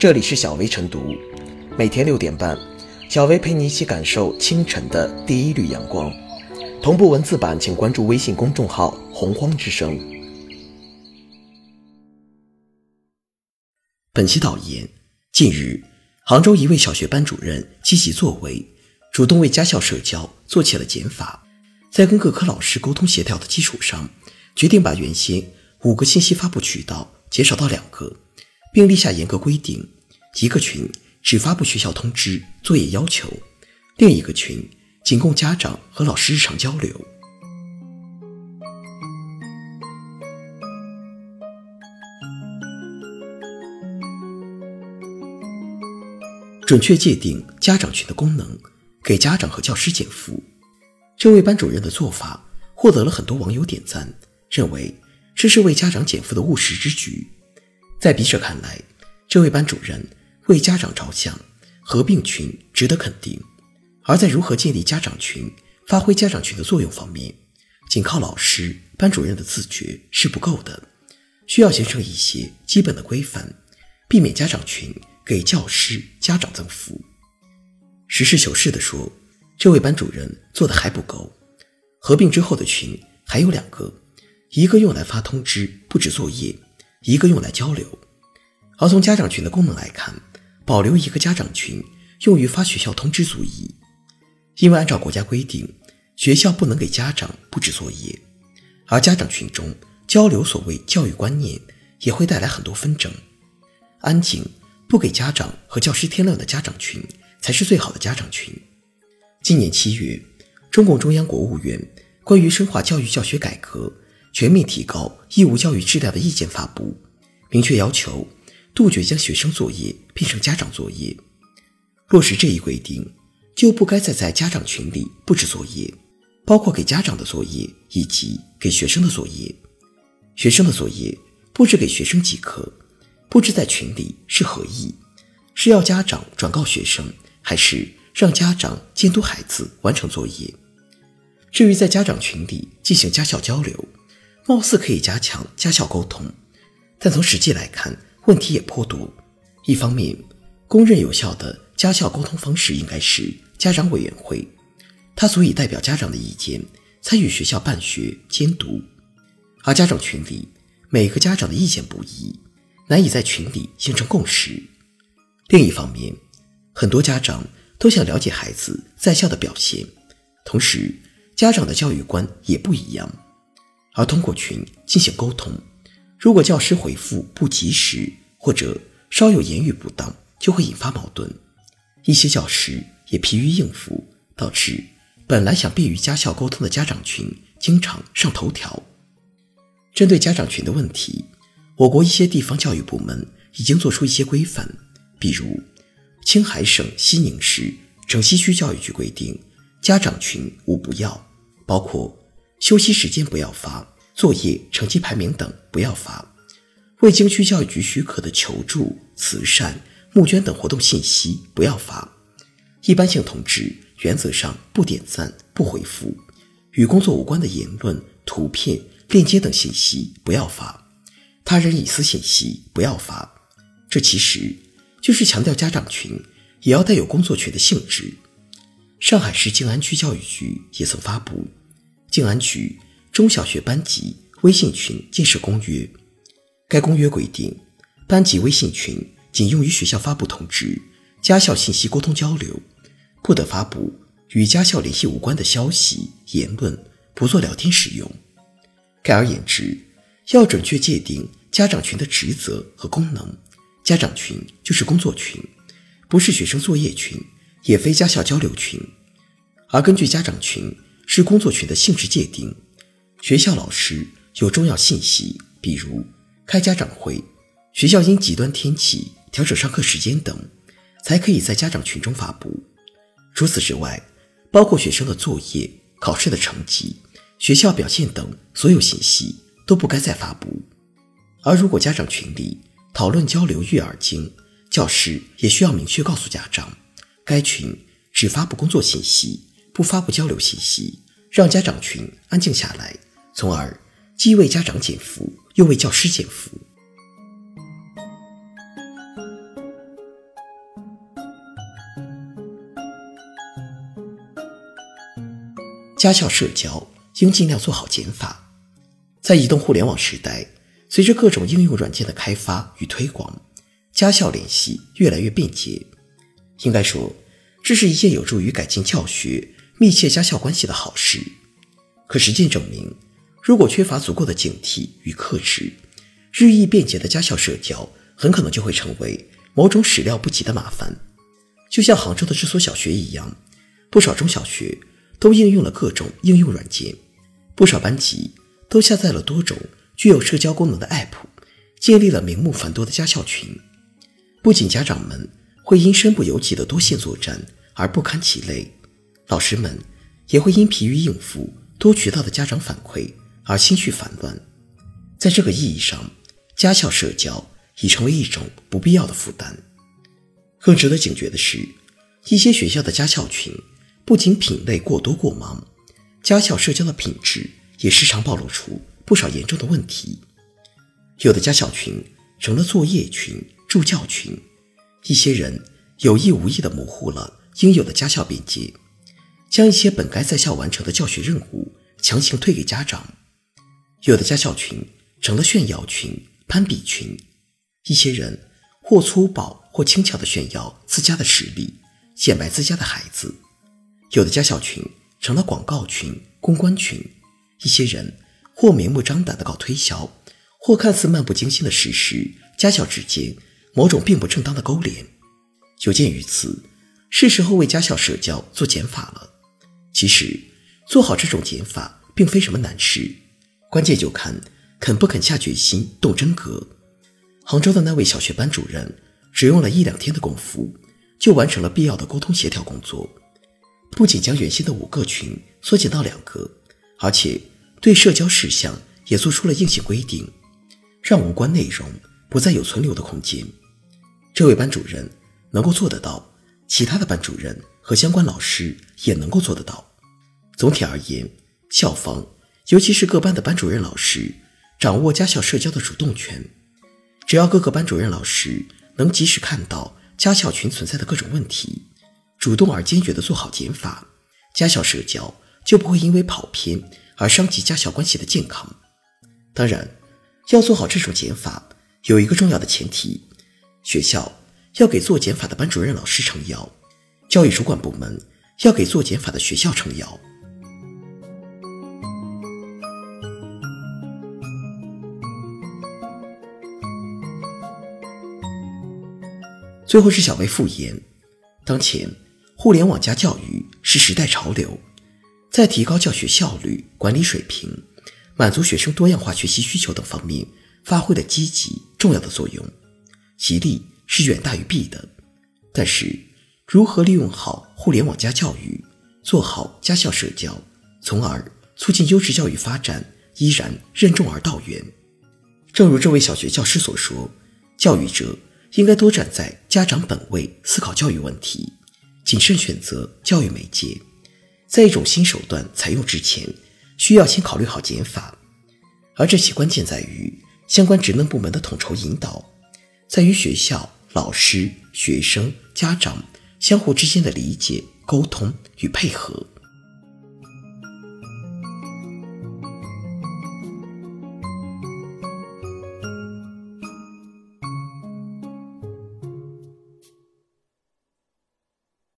这里是小薇晨读，每天六点半，小薇陪你一起感受清晨的第一缕阳光。同步文字版，请关注微信公众号“洪荒之声”。本期导言：近日，杭州一位小学班主任积极作为，主动为家校社交做起了减法，在跟各科老师沟通协调的基础上，决定把原先五个信息发布渠道减少到两个。并立下严格规定：一个群只发布学校通知、作业要求；另一个群仅供家长和老师日常交流。准确界定家长群的功能，给家长和教师减负。这位班主任的做法获得了很多网友点赞，认为这是为家长减负的务实之举。在笔者看来，这位班主任为家长着想，合并群值得肯定。而在如何建立家长群、发挥家长群的作用方面，仅靠老师、班主任的自觉是不够的，需要形成一些基本的规范，避免家长群给教师、家长增负。实事求是地说，这位班主任做的还不够。合并之后的群还有两个，一个用来发通知、布置作业。一个用来交流，而从家长群的功能来看，保留一个家长群用于发学校通知足矣。因为按照国家规定，学校不能给家长布置作业，而家长群中交流所谓教育观念，也会带来很多纷争。安静，不给家长和教师添乱的家长群，才是最好的家长群。今年七月，中共中央、国务院关于深化教育教学改革。全面提高义务教育质量的意见发布，明确要求杜绝将学生作业变成家长作业。落实这一规定，就不该再在家长群里布置作业，包括给家长的作业以及给学生的作业。学生的作业布置给学生即可，布置在群里是何意？是要家长转告学生，还是让家长监督孩子完成作业？至于在家长群里进行家校交流，貌似可以加强家校沟通，但从实际来看，问题也颇多。一方面，公认有效的家校沟通方式应该是家长委员会，它足以代表家长的意见，参与学校办学监督。而家长群里，每个家长的意见不一，难以在群里形成共识。另一方面，很多家长都想了解孩子在校的表现，同时家长的教育观也不一样。而通过群进行沟通，如果教师回复不及时或者稍有言语不当，就会引发矛盾。一些教师也疲于应付，导致本来想便于家校沟通的家长群经常上头条。针对家长群的问题，我国一些地方教育部门已经做出一些规范，比如青海省西宁市城西区教育局规定，家长群无不要，包括。休息时间不要发，作业成绩排名等不要发，未经区教育局许可的求助、慈善、募捐等活动信息不要发，一般性通知原则上不点赞、不回复，与工作无关的言论、图片、链接等信息不要发，他人隐私信息不要发。这其实就是强调家长群也要带有工作群的性质。上海市静安区教育局也曾发布。静安区中小学班级微信群建设公约，该公约规定，班级微信群仅用于学校发布通知、家校信息沟通交流，不得发布与家校联系无关的消息言论，不做聊天使用。概而言之，要准确界定家长群的职责和功能。家长群就是工作群，不是学生作业群，也非家校交流群。而根据家长群。是工作群的性质界定，学校老师有重要信息，比如开家长会，学校因极端天气调整上课时间等，才可以在家长群中发布。除此之外，包括学生的作业、考试的成绩、学校表现等所有信息都不该再发布。而如果家长群里讨论交流育儿经，教师也需要明确告诉家长，该群只发布工作信息。不发布交流信息让家长群安静下来从而既为家长减负又为教师减负。家校社交应尽量做好减法。在移动互联网时代随着各种应用软件的开发与推广家校联系越来越便捷。应该说这是一件有助于改进教学密切家校关系的好事。可实践证明，如果缺乏足够的警惕与克制，日益便捷的家校社交很可能就会成为某种始料不及的麻烦。就像杭州的这所小学一样，不少中小学都应用了各种应用软件，不少班级都下载了多种具有社交功能的 App，建立了名目繁多的家校群。不仅家长们会因身不由己的多线作战而不堪其累，老师们也会因疲于应付多渠道的家长反馈而心绪烦乱。在这个意义上，家校社交已成为一种不必要的负担。更值得警觉的是，一些学校的家校群不仅品类过多过忙，家校社交的品质也时常暴露出不少严重的问题。有的家校群成了作业群、助教群，一些人有意无意地模糊了应有的家校边界，将一些本该在校完成的教学任务强行推给家长。有的家校群成了炫耀群、攀比群，一些人或粗暴。或轻巧地炫耀自家的实力，显摆自家的孩子；有的家校群成了广告群、公关群，一些人或明目张胆地搞推销，或看似漫不经心地实施家校之间某种并不正当的勾连。有鉴于此，是时候为家校社交做减法了。其实，做好这种减法并非什么难事，关键就看肯不肯下决心动真格。杭州的那位小学班主任。只用了一两天的功夫，就完成了必要的沟通协调工作。不仅将原先的五个群缩减到两个，而且对社交事项也做出了硬性规定，让无关内容不再有存留的空间。这位班主任能够做得到，其他的班主任和相关老师也能够做得到。总体而言，校方尤其是各班的班主任老师掌握家校社交的主动权，只要各个班主任老师。能及时看到家校群存在的各种问题，主动而坚决地做好减法，家校社交就不会因为跑偏而伤及家校关系的健康。当然，要做好这种减法，有一个重要的前提：学校要给做减法的班主任老师撑腰，教育主管部门要给做减法的学校撑腰。最后是小薇复言，当前互联网加教育是时代潮流，在提高教学效率、管理水平、满足学生多样化学习需求等方面发挥了积极重要的作用，其利是远大于弊的。但是，如何利用好互联网加教育，做好家校社交，从而促进优质教育发展，依然任重而道远。正如这位小学教师所说：“教育者。”应该多站在家长本位思考教育问题，谨慎选择教育媒介。在一种新手段采用之前，需要先考虑好减法。而这其关键在于相关职能部门的统筹引导，在于学校、老师、学生、家长相互之间的理解、沟通与配合。